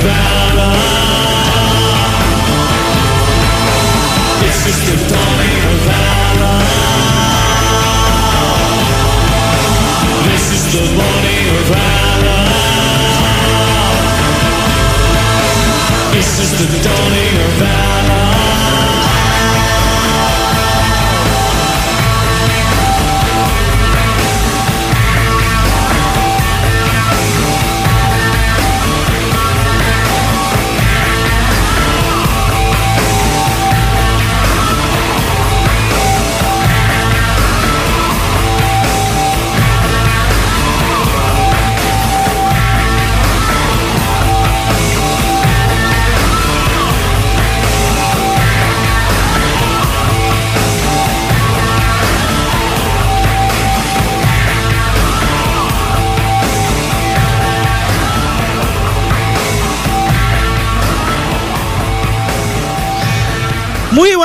Back.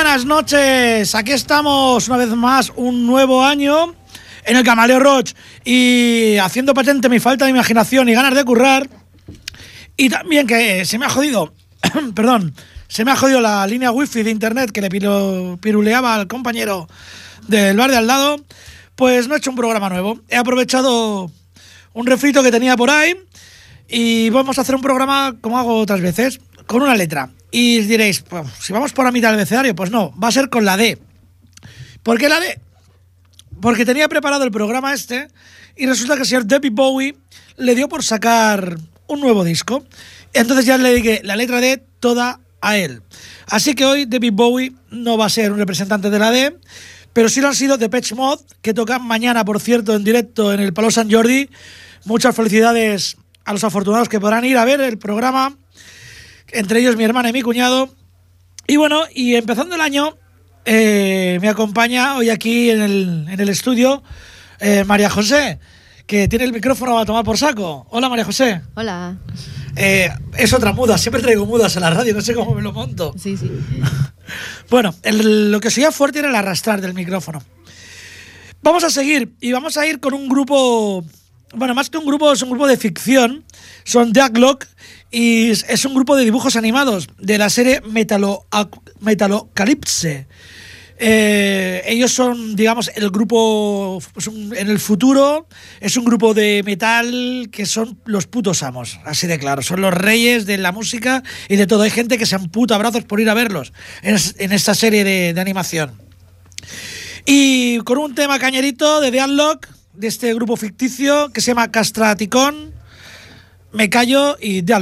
Buenas noches. Aquí estamos una vez más, un nuevo año en el Camaleo Roach y haciendo patente mi falta de imaginación y ganas de currar. Y también que se me ha jodido, perdón, se me ha jodido la línea wifi de internet que le piruleaba al compañero del bar de al lado. Pues no he hecho un programa nuevo. He aprovechado un refrito que tenía por ahí y vamos a hacer un programa como hago otras veces, con una letra. Y diréis, pues, si vamos por la mitad del abecedario, pues no, va a ser con la D. ¿Por qué la D? Porque tenía preparado el programa este y resulta que el señor Debbie Bowie le dio por sacar un nuevo disco. Entonces ya le dije la letra D toda a él. Así que hoy Debbie Bowie no va a ser un representante de la D, pero sí lo han sido The Patch Mod, que tocan mañana, por cierto, en directo en el Palo San Jordi. Muchas felicidades a los afortunados que podrán ir a ver el programa entre ellos mi hermana y mi cuñado. Y bueno, y empezando el año, eh, me acompaña hoy aquí en el, en el estudio eh, María José, que tiene el micrófono a tomar por saco. Hola María José. Hola. Eh, es otra muda, siempre traigo mudas a la radio, no sé cómo me lo monto. Sí, sí. bueno, lo que sería fuerte era el arrastrar del micrófono. Vamos a seguir y vamos a ir con un grupo, bueno, más que un grupo, es un grupo de ficción, son Jacklock y es un grupo de dibujos animados de la serie Metalo, Metalocalypse. Eh, ellos son, digamos, el grupo en el futuro, es un grupo de metal que son los putos amos, así de claro, son los reyes de la música y de todo. Hay gente que se amputa brazos por ir a verlos en, esta serie de, animación. Y con un tema cañerito de The Unlock, de este grupo ficticio que se llama Castraticón, me callo y The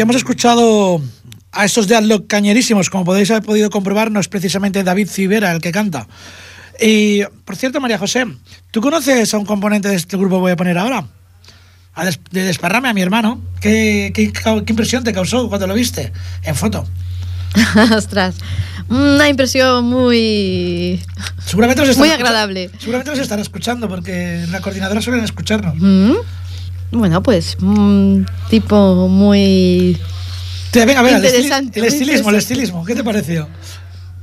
ya hemos escuchado a estos de Adlock cañerísimos. Como podéis haber podido comprobar, no es precisamente David Civera el que canta. Y, por cierto, María José, ¿tú conoces a un componente de este grupo que voy a poner ahora? de Desparrame, a mi hermano. ¿Qué, impresión te causó cuando lo viste en foto? Ostras, una impresión muy. Seguramente los muy agradable. Seguramente los estarán escuchando porque en la coordinadora suelen escucharnos. Mm. Bueno, pues un tipo muy venga, venga, interesante. El, estilismo, el estilismo, ¿qué te pareció?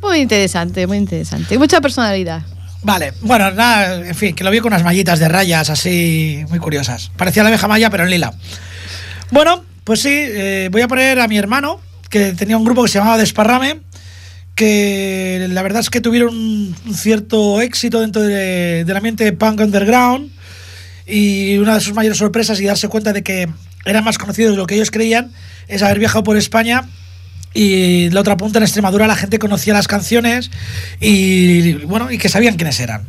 Muy interesante, muy interesante. Mucha personalidad. Vale, bueno, nada, en fin, que lo vi con unas mallitas de rayas así muy curiosas. Parecía la abeja maya, pero en lila. Bueno, pues sí, eh, voy a poner a mi hermano, que tenía un grupo que se llamaba Desparrame, que la verdad es que tuvieron un, cierto éxito dentro de, del ambiente punk underground y una de sus mayores sorpresas y darse cuenta de que eran más conocidos de lo que ellos creían es haber viajado por España y la otra punta en Extremadura la gente conocía las canciones y bueno y que sabían quiénes eran.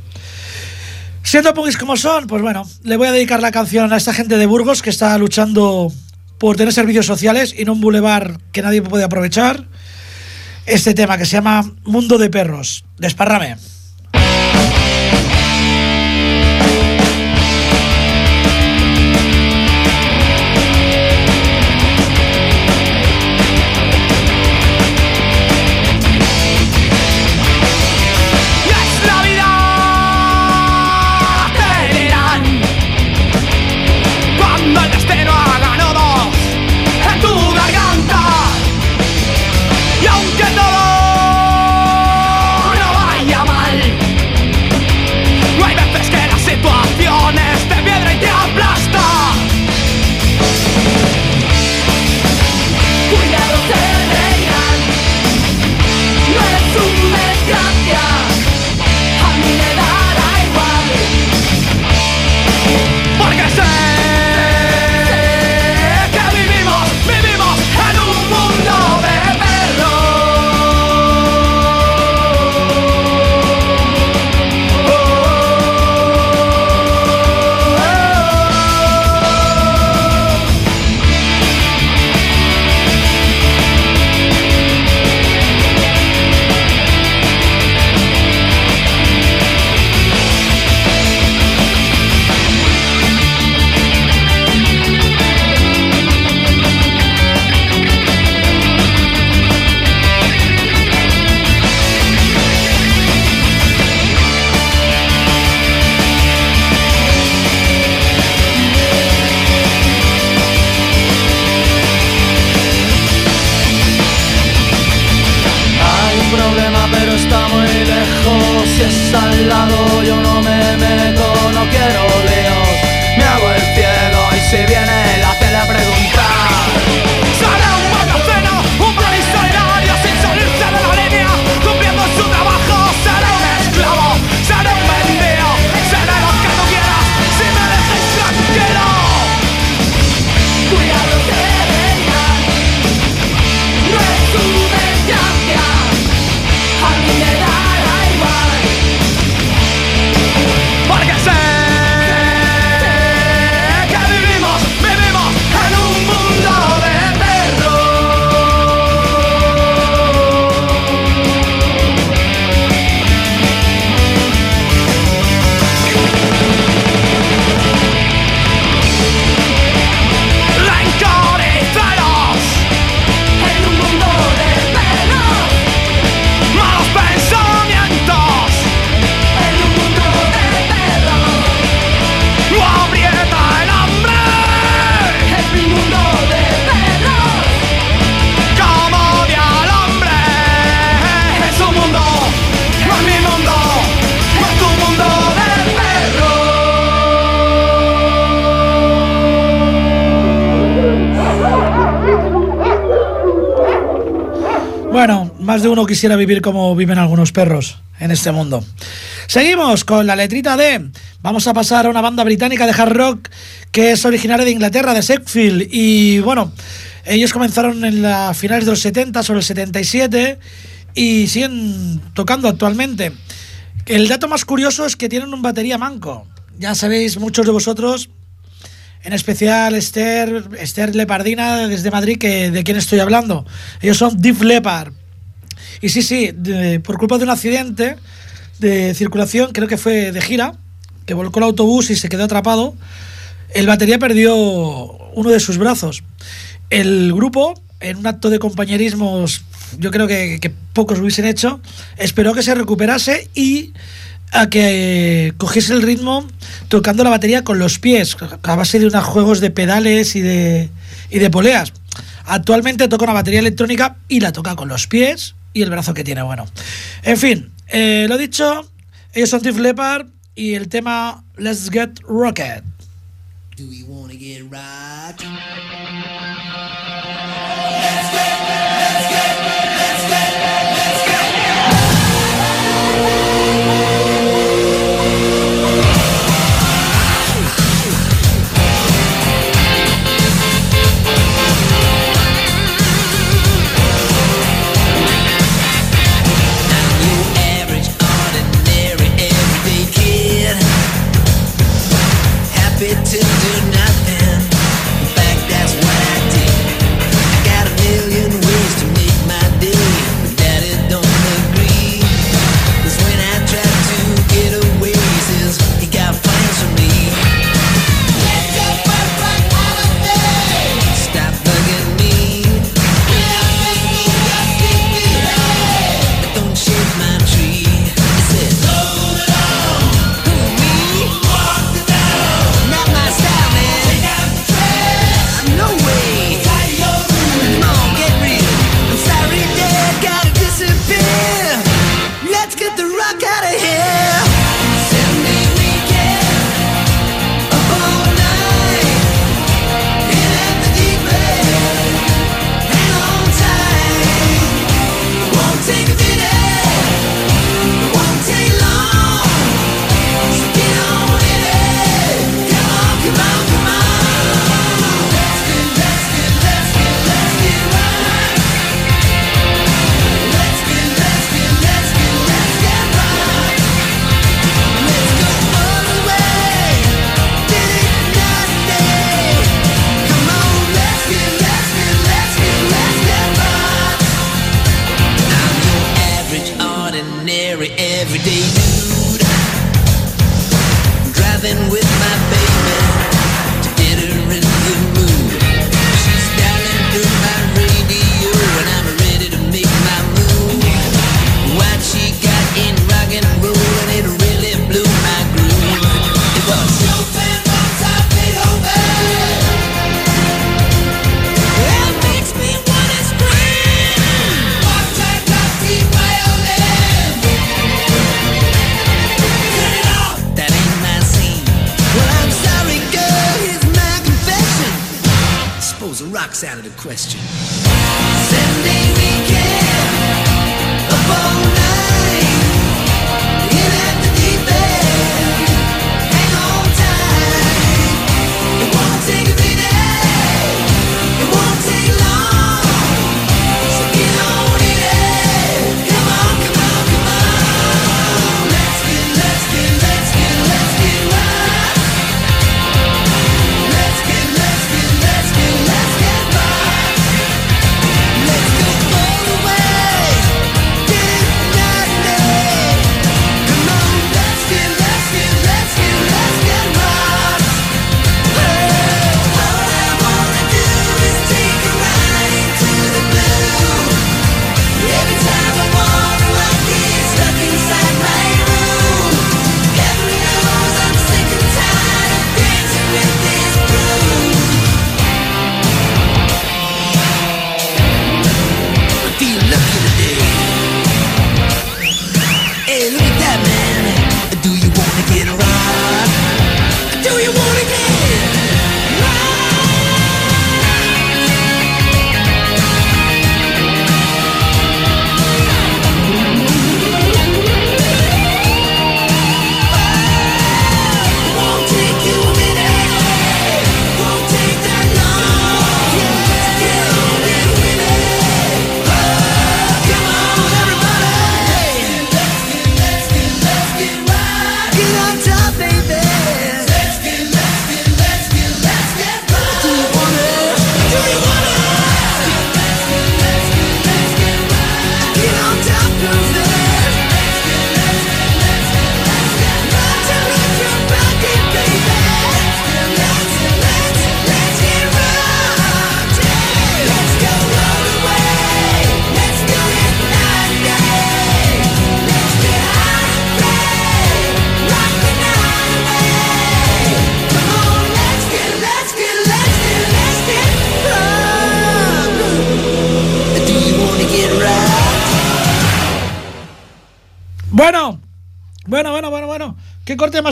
Siendo punkis como son, pues bueno, le voy a dedicar la canción a esta gente de Burgos que está luchando por tener servicios sociales y no un bulevar que nadie puede aprovechar. Este tema que se llama Mundo de Perros. Desparrame. Más de uno quisiera vivir como viven algunos perros en este mundo. Seguimos con la letrita D. Vamos a pasar a una banda británica de hard rock que es originaria de Inglaterra, de Sheffield. Y bueno, ellos comenzaron en las finales de los 70, sobre el 77, y siguen tocando actualmente. El dato más curioso es que tienen un batería manco. Ya sabéis, muchos de vosotros, en especial Esther, Esther Lepardina desde Madrid, que, de quién estoy hablando. Ellos son Deep Leopard. Y sí, sí, por culpa de un accidente de circulación, creo que fue de gira, que volcó el autobús y se quedó atrapado, el batería perdió uno de sus brazos. El grupo, en un acto de compañerismo, yo creo que, que pocos hubiesen hecho, esperó que se recuperase y a que cogiese el ritmo tocando la batería con los pies, a base de unos juegos de pedales y de, y de poleas. Actualmente toca una batería electrónica y la toca con los pies y el brazo que tiene, bueno. En fin, eh, lo dicho, ellos son Tiff Leppard y el tema Let's Get Rocket. Do we wanna get rock?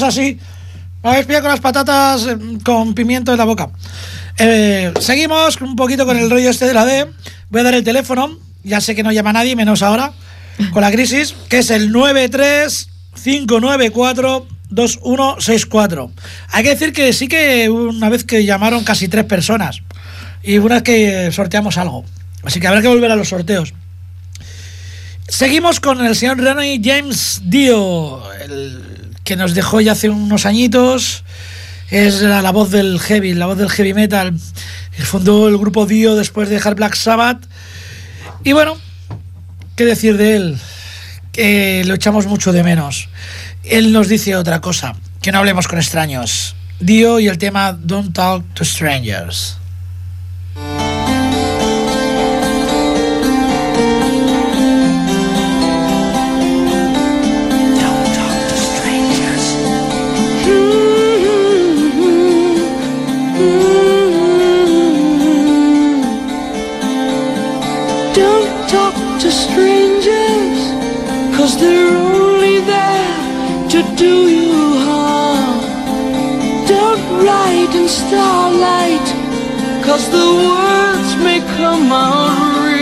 Así? Me habéis pillado con las patatas eh, con pimiento en la boca. Eh, seguimos un poquito con el rollo este de la D. Voy a dar el teléfono. Ya sé que no llama nadie, menos ahora, con la crisis, que es el 935942164. Hay que decir que sí que una vez que llamaron casi tres personas y una vez que sorteamos algo. Así que habrá que volver a los sorteos. Seguimos con el señor Ronnie James Dio, el que nos dejó ya hace unos añitos. Es la, voz del heavy, la voz del heavy metal. Fundó el grupo Dio después de dejar Black Sabbath. Y bueno, ¿qué decir de él? Que lo echamos mucho de menos. Él nos dice otra cosa, que no hablemos con extraños. Dio y el tema Don't Talk to Strangers. To strangers Cause they're only there to do you harm. Don't write in starlight Cause the words may come out real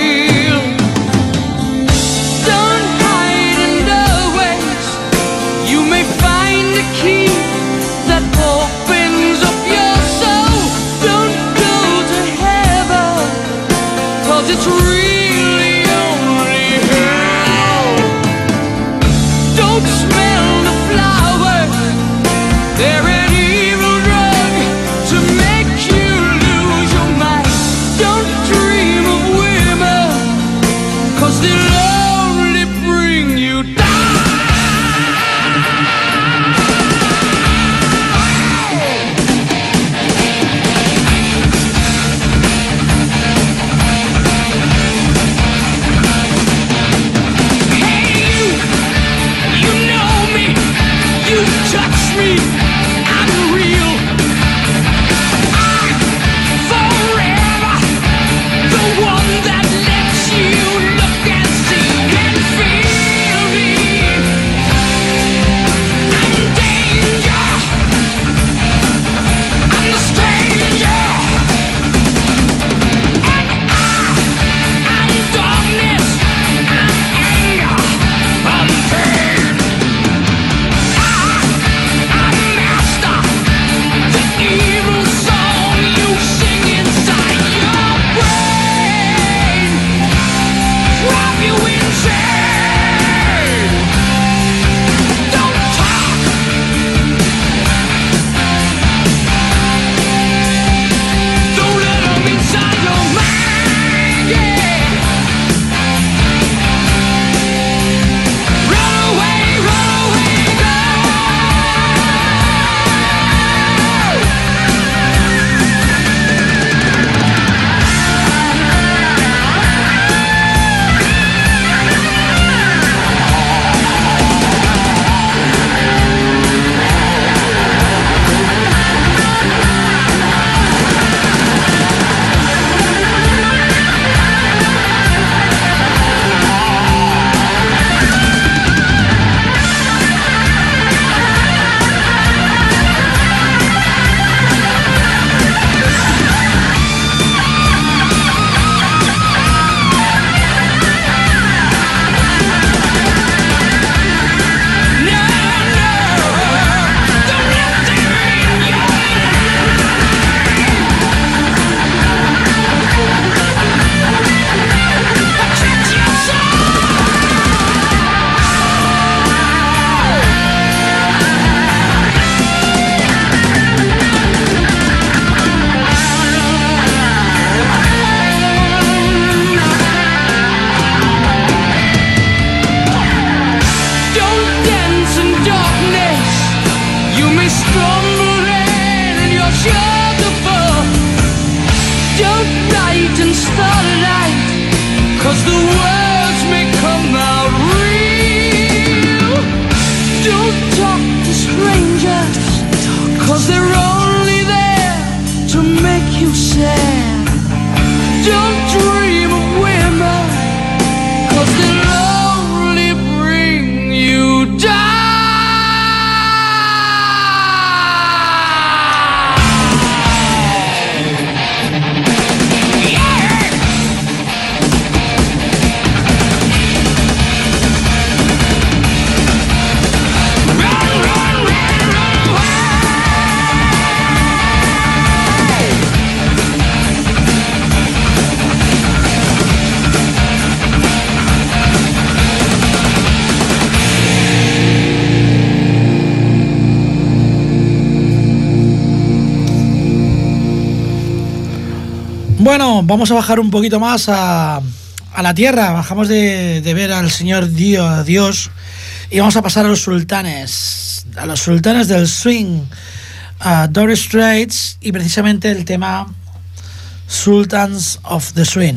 vamos a bajar un poquito más a, a la tierra. Bajamos de, de ver al señor Dio- Dios y vamos a pasar a los sultanes. A los sultanes del swing. A Doris Straits y precisamente el tema Sultans of the Swing.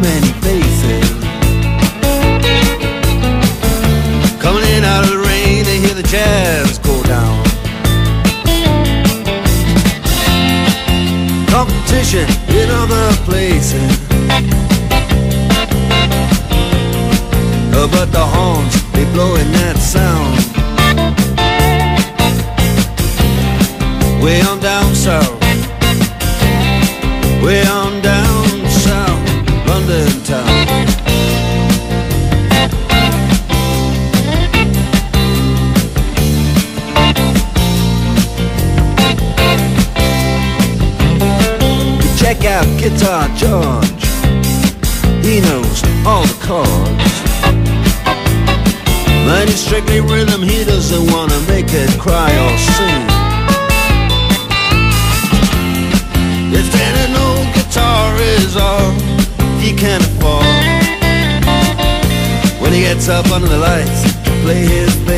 many faces. Coming in out of the rain, they hear the jazz go down. Competition in other places. But the horns, they blowing George. He knows all the chords. But he's strictly rhythm, he doesn't wanna make it cry or sing. If an old guitar is all he can afford When he gets up under the lights to play his thing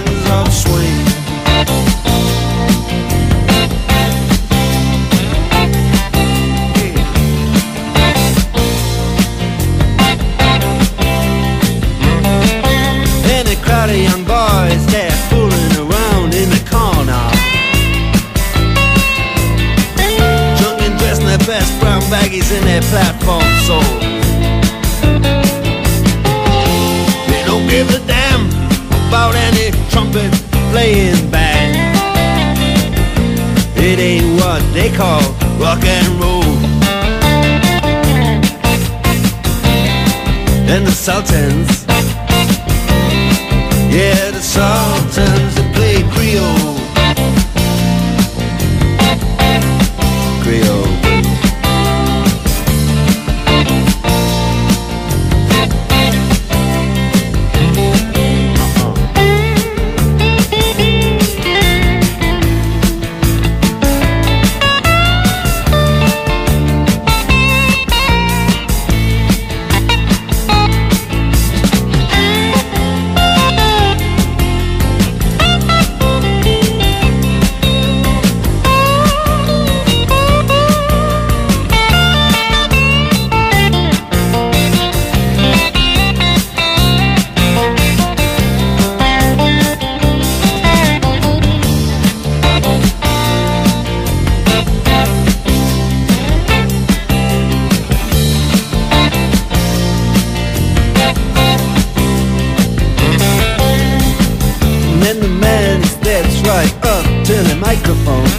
And the man steps right up to the microphone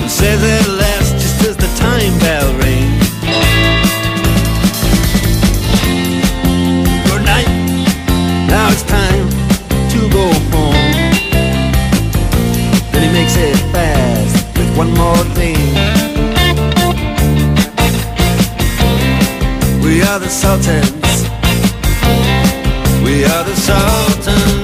and says at last, just as the time bell rings, Good night, now it's time to go home. Then he makes it fast with one more thing. We are the Sultans We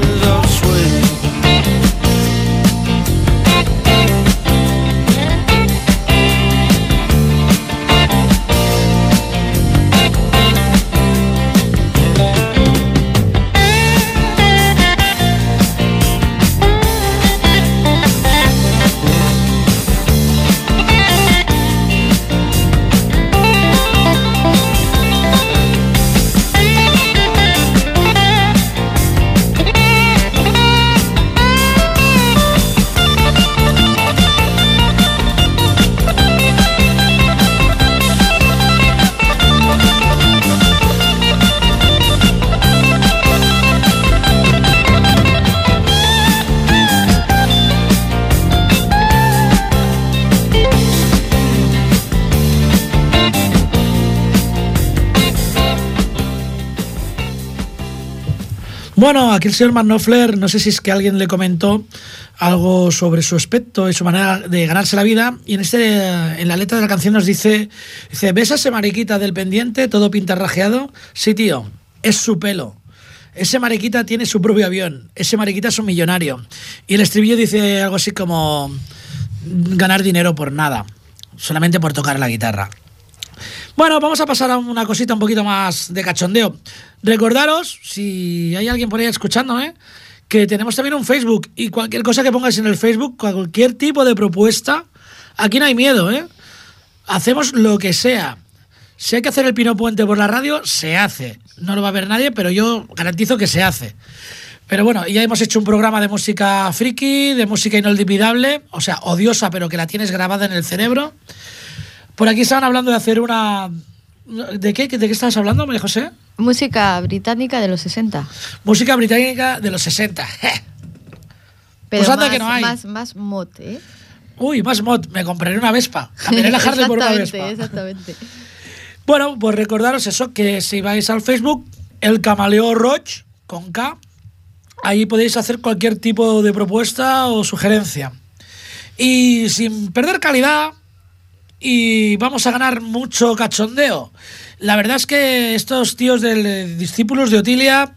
Bueno, aquí el señor Manofler, no sé si es que alguien le comentó algo sobre su aspecto y su manera de ganarse la vida. Y en este, en la letra de la canción nos dice, dice, ¿ves a ese mariquita del pendiente, todo pintarrajeado? Sí, tío, es su pelo. Ese mariquita tiene su propio avión. Ese mariquita es un millonario. Y el estribillo dice algo así como ganar dinero por nada, solamente por tocar la guitarra. Bueno, vamos a pasar a una cosita un poquito más de cachondeo. Recordaros, si hay alguien por ahí escuchando, ¿eh? que tenemos también un Facebook y cualquier cosa que pongáis en el Facebook, cualquier tipo de propuesta, aquí no hay miedo, ¿eh? Hacemos lo que sea. Si hay que hacer el Pino Puente por la radio, se hace. No lo va a ver nadie, pero yo garantizo que se hace. Pero bueno, ya hemos hecho un programa de música friki, de música inolvidable, o sea, odiosa, pero que la tienes grabada en el cerebro. Por aquí estaban hablando de hacer una... ¿De qué? ¿De qué estabas hablando, María José? Música británica de los 60. Música británica de los 60. Pero Pues anda más, que no hay. Más, más mod, ¿eh? Uy, más mod, me compraré una Vespa. Cambiaré la Harley por una exactamente, Vespa. exactamente. Bueno, pues recordaros eso, que si vais al Facebook, el Camaleo Roach, con K, ahí podéis hacer cualquier tipo de propuesta o sugerencia. Y sin perder calidad, y vamos a ganar mucho cachondeo. La verdad es que estos tíos de eh, discípulos de Otilia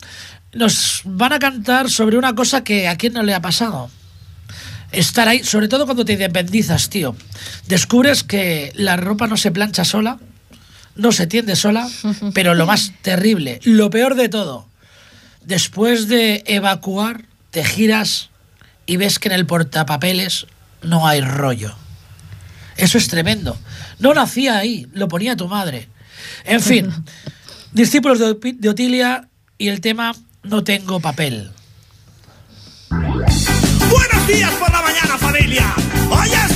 nos van a cantar sobre una cosa que a quién no le ha pasado. Estar ahí, sobre todo cuando te independizas, tío. Descubres que la ropa no se plancha sola, no se tiende sola, pero lo más terrible, lo peor de todo, después de evacuar, te giras y ves que en el portapapeles no hay rollo. Eso es tremendo. No nacía ahí, lo ponía tu madre. En fin, discípulos de Otilia y el tema No tengo papel. Buenos días por la mañana, familia. Hoy es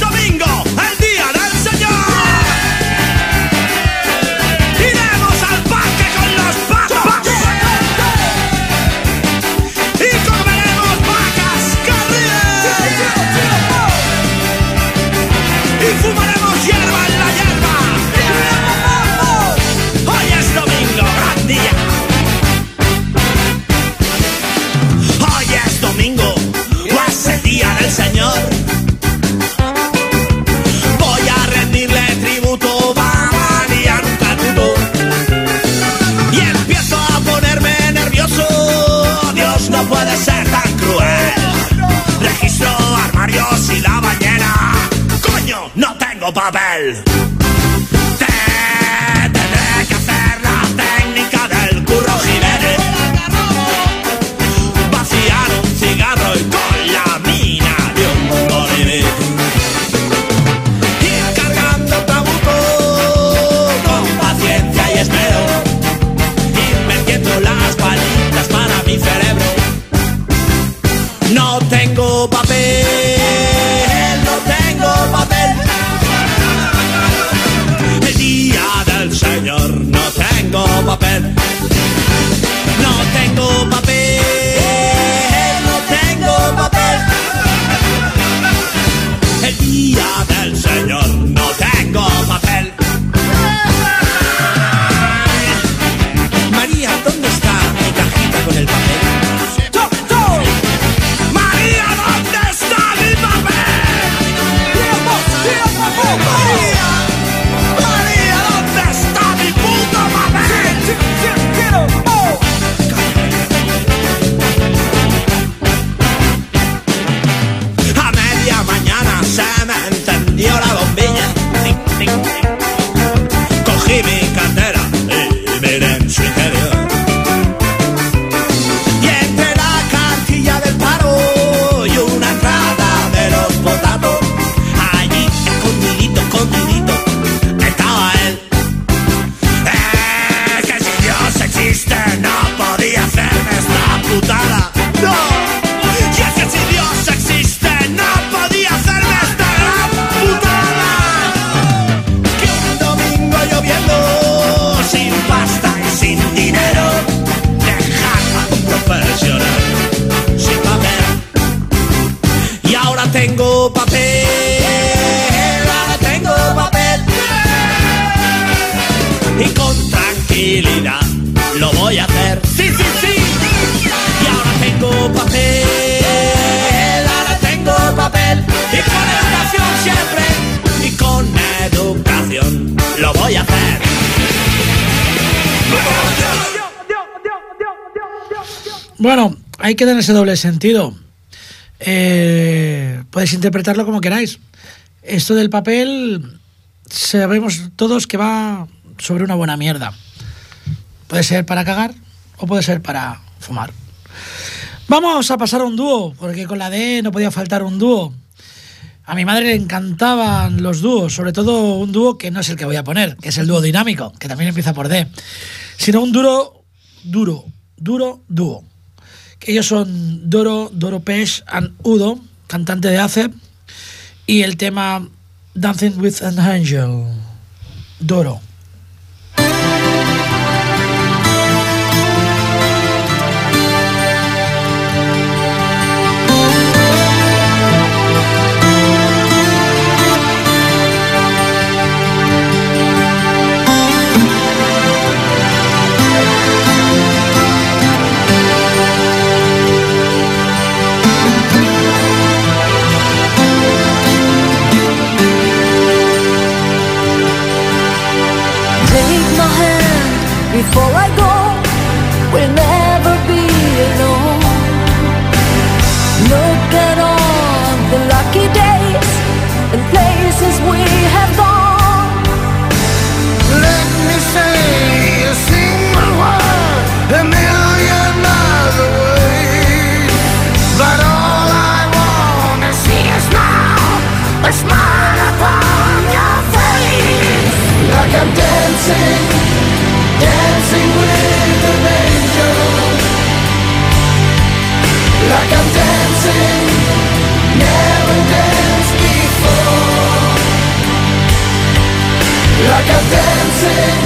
tengo papel. Te- Tendré que hacer la técnica del curro Jiménez Bueno, hay que dar ese doble sentido. Eh, podéis interpretarlo como queráis. Esto del papel, sabemos todos que va sobre una buena mierda. Puede ser para cagar o puede ser para fumar. Vamos a pasar a un dúo, porque con la D no podía faltar un dúo. A mi madre le encantaban los dúos, sobre todo un dúo que no es el que voy a poner, que es el dúo dinámico, que también empieza por D, sino un duro, duro, duro dúo. Ellos son Doro, Doro Pesh and Udo, cantante de ACE, y el tema Dancing with an Angel. Doro. Smile upon your face. Like I'm dancing, dancing with an angel. Like I'm dancing, never danced before. Like I'm dancing,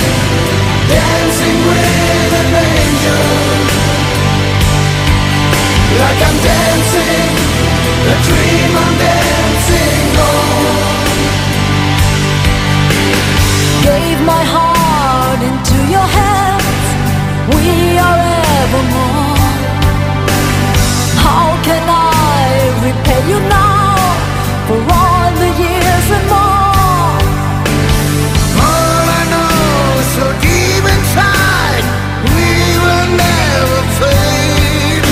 dancing with an angel. Like I'm dancing, a dream you now for all the years and more? All I know so deep inside, we will never fade.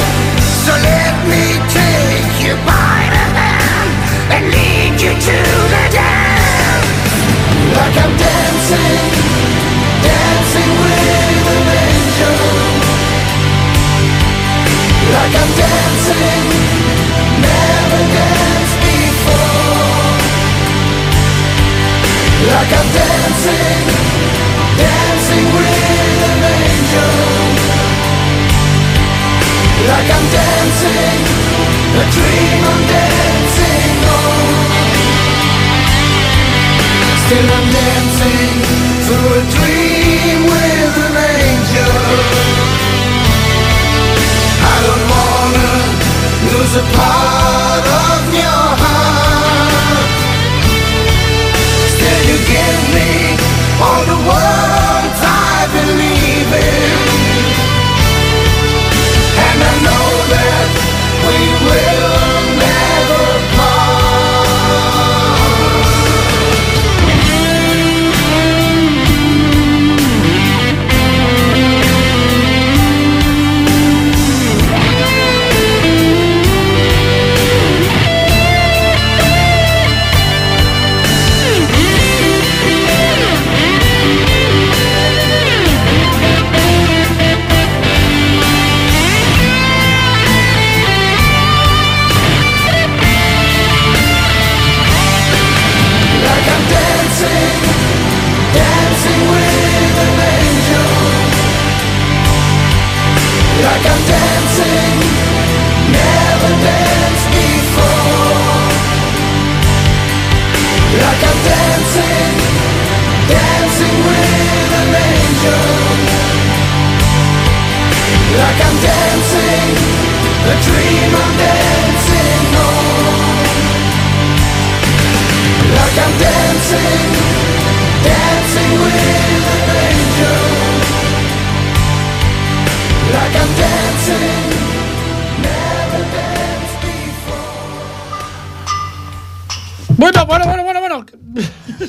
So let me take you by the hand and lead you to the dance. Like I'm dancing, dancing with. Like I'm dancing, Like I'm dancing, dancing with an angel. Like I'm dancing, a dream I'm dancing on. Still I'm dancing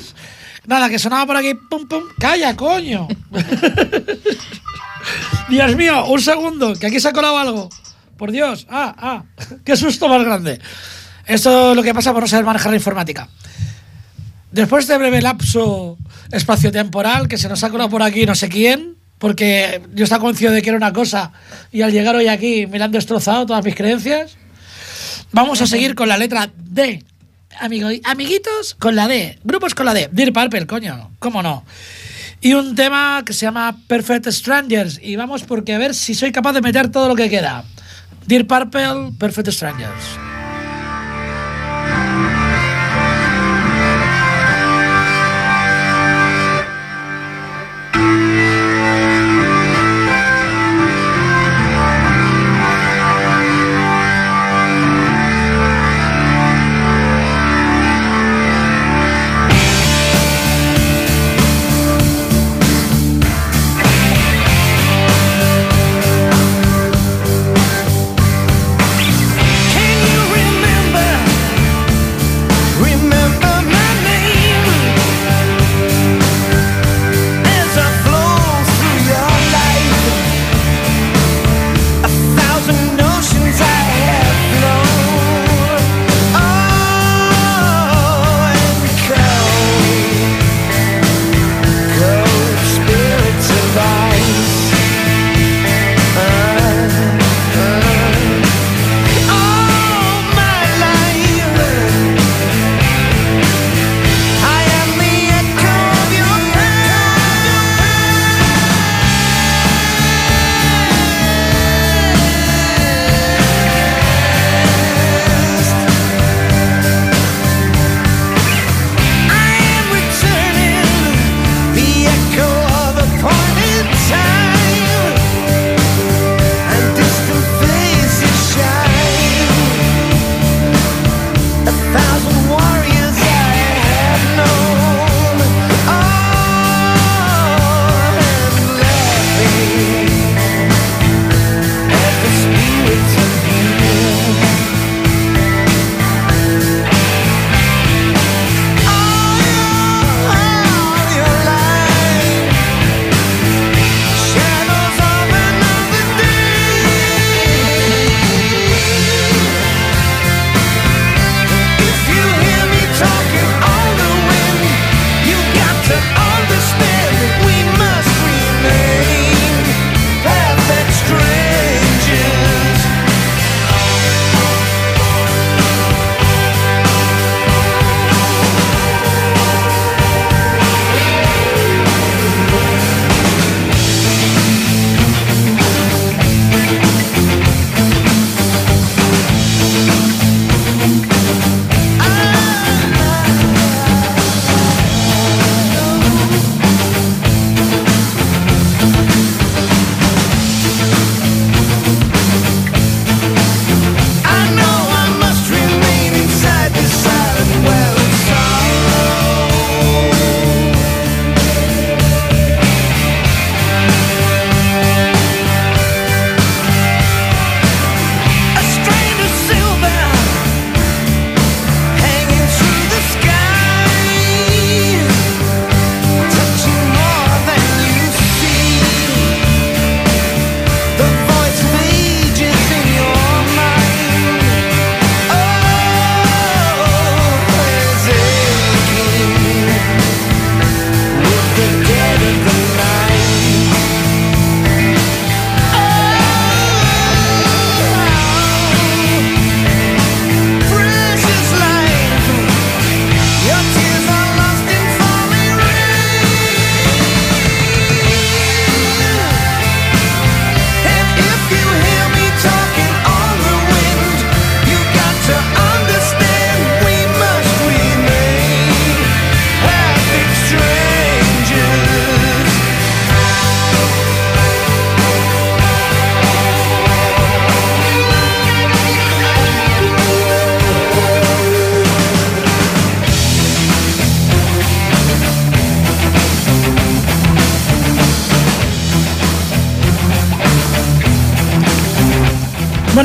Nada, que sonaba por aquí. Pum, pum. Calla, coño. Dios mío, un segundo, que aquí se ha colado algo. Por Dios. Ah, ah. Qué susto más grande. Esto es lo que pasa por no saber manejar la informática. Después de breve lapso espaciotemporal que se nos ha colado por aquí no sé quién, porque yo estaba convencido de que era una cosa y al llegar hoy aquí me la han destrozado todas mis creencias. Vamos a seguir con la letra D. Amigo, amiguitos, con la D. Grupos con la D. Dear Purple, coño. ¿Cómo no? Y un tema que se llama Perfect Strangers. Y vamos porque a ver si soy capaz de meter todo lo que queda. Dear Purple, Perfect Strangers.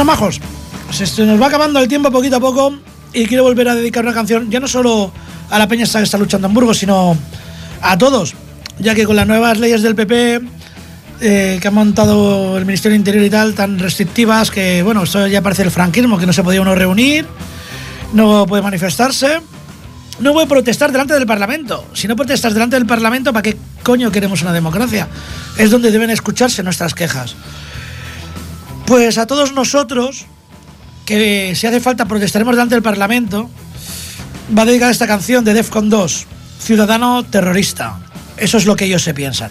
Majos, se se nos va acabando el tiempo poquito a poco y quiero volver a dedicar una canción ya no solo a la peña que está luchando en Burgos, sino a todos, ya que con las nuevas leyes del PP eh, que ha montado el Ministerio del Interior y tal, tan restrictivas que, bueno, esto ya parece el franquismo, que no se podía uno reunir, no puede manifestarse, no puede protestar delante del Parlamento. Si no protestas delante del Parlamento, ¿para qué coño queremos una democracia? Es donde deben escucharse nuestras quejas. Pues a todos nosotros, que si hace falta protestaremos delante del Parlamento, va a dedicar esta canción de Defcon 2, Ciudadano Terrorista. Eso es lo que ellos se piensan.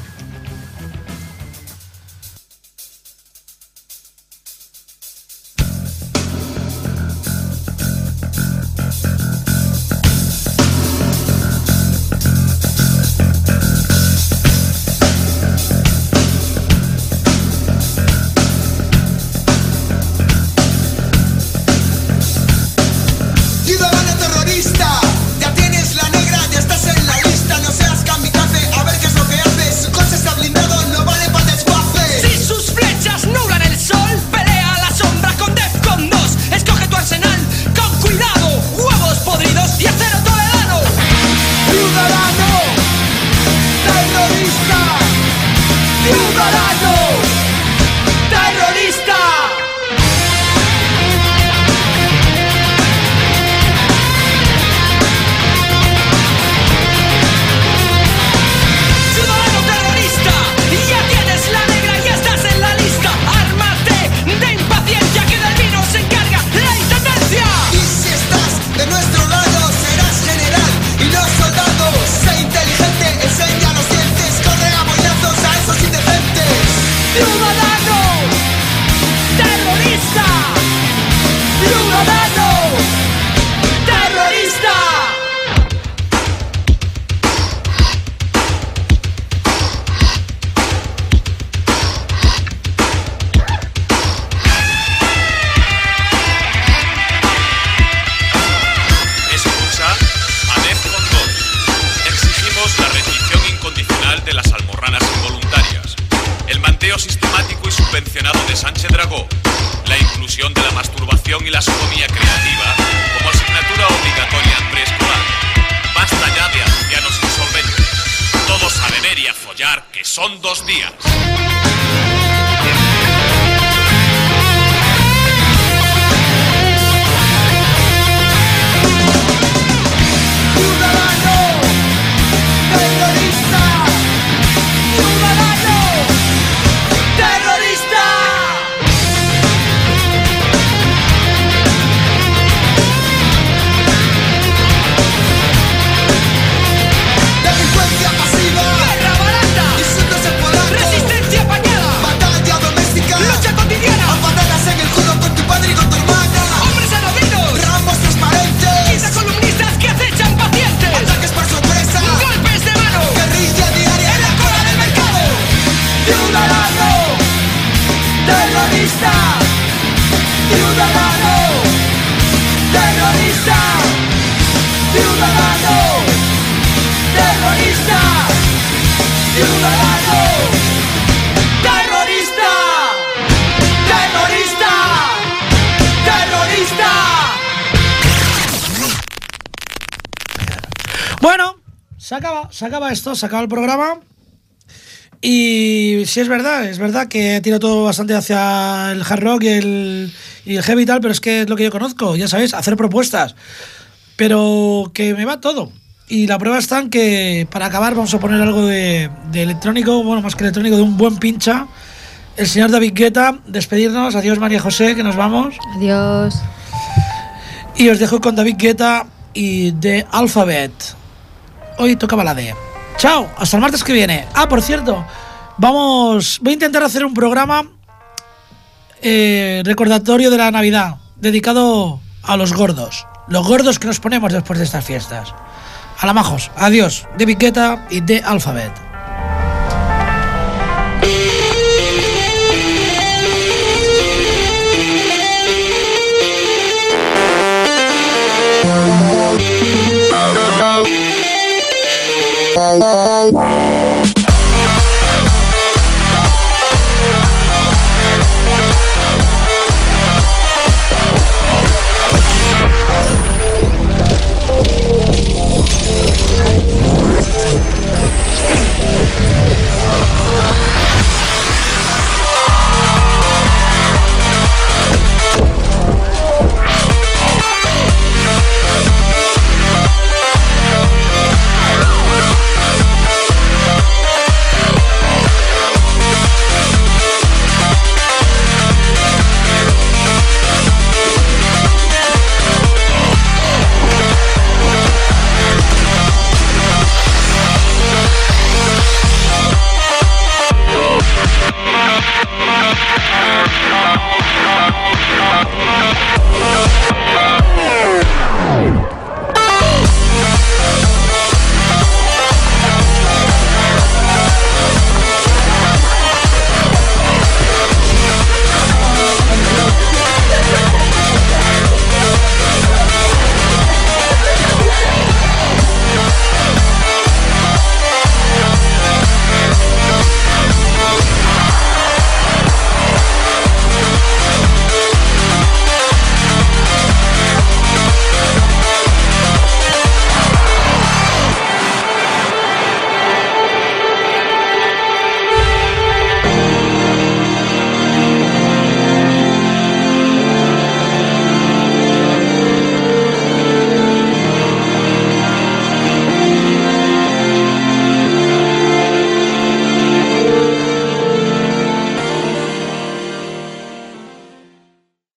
Ciudadano terrorista, ciudadano terrorista, ciudadano terrorista, ciudadano terrorista, terrorista, terrorista. Bueno, se acaba, se acaba esto, se acaba el programa. Y sí es verdad, es verdad que tira todo bastante hacia el hard rock y el, y el heavy y tal, pero es que es lo que yo conozco, ya sabéis, hacer propuestas. Pero que me va todo. Y la prueba está en que para acabar vamos a poner algo de, de electrónico, bueno, más que electrónico, de un buen pincha. El señor David Guetta, despedirnos. Adiós María José, que nos vamos. Adiós. Y os dejo con David Guetta y The Alphabet. Hoy tocaba la D. Chao, hasta el martes que viene. Ah, por cierto, vamos. Voy a intentar hacer un programa eh, recordatorio de la Navidad, dedicado a los gordos. Los gordos que nos ponemos después de estas fiestas. A la majos. Adiós. David Guetta y The Alphabet. Bye.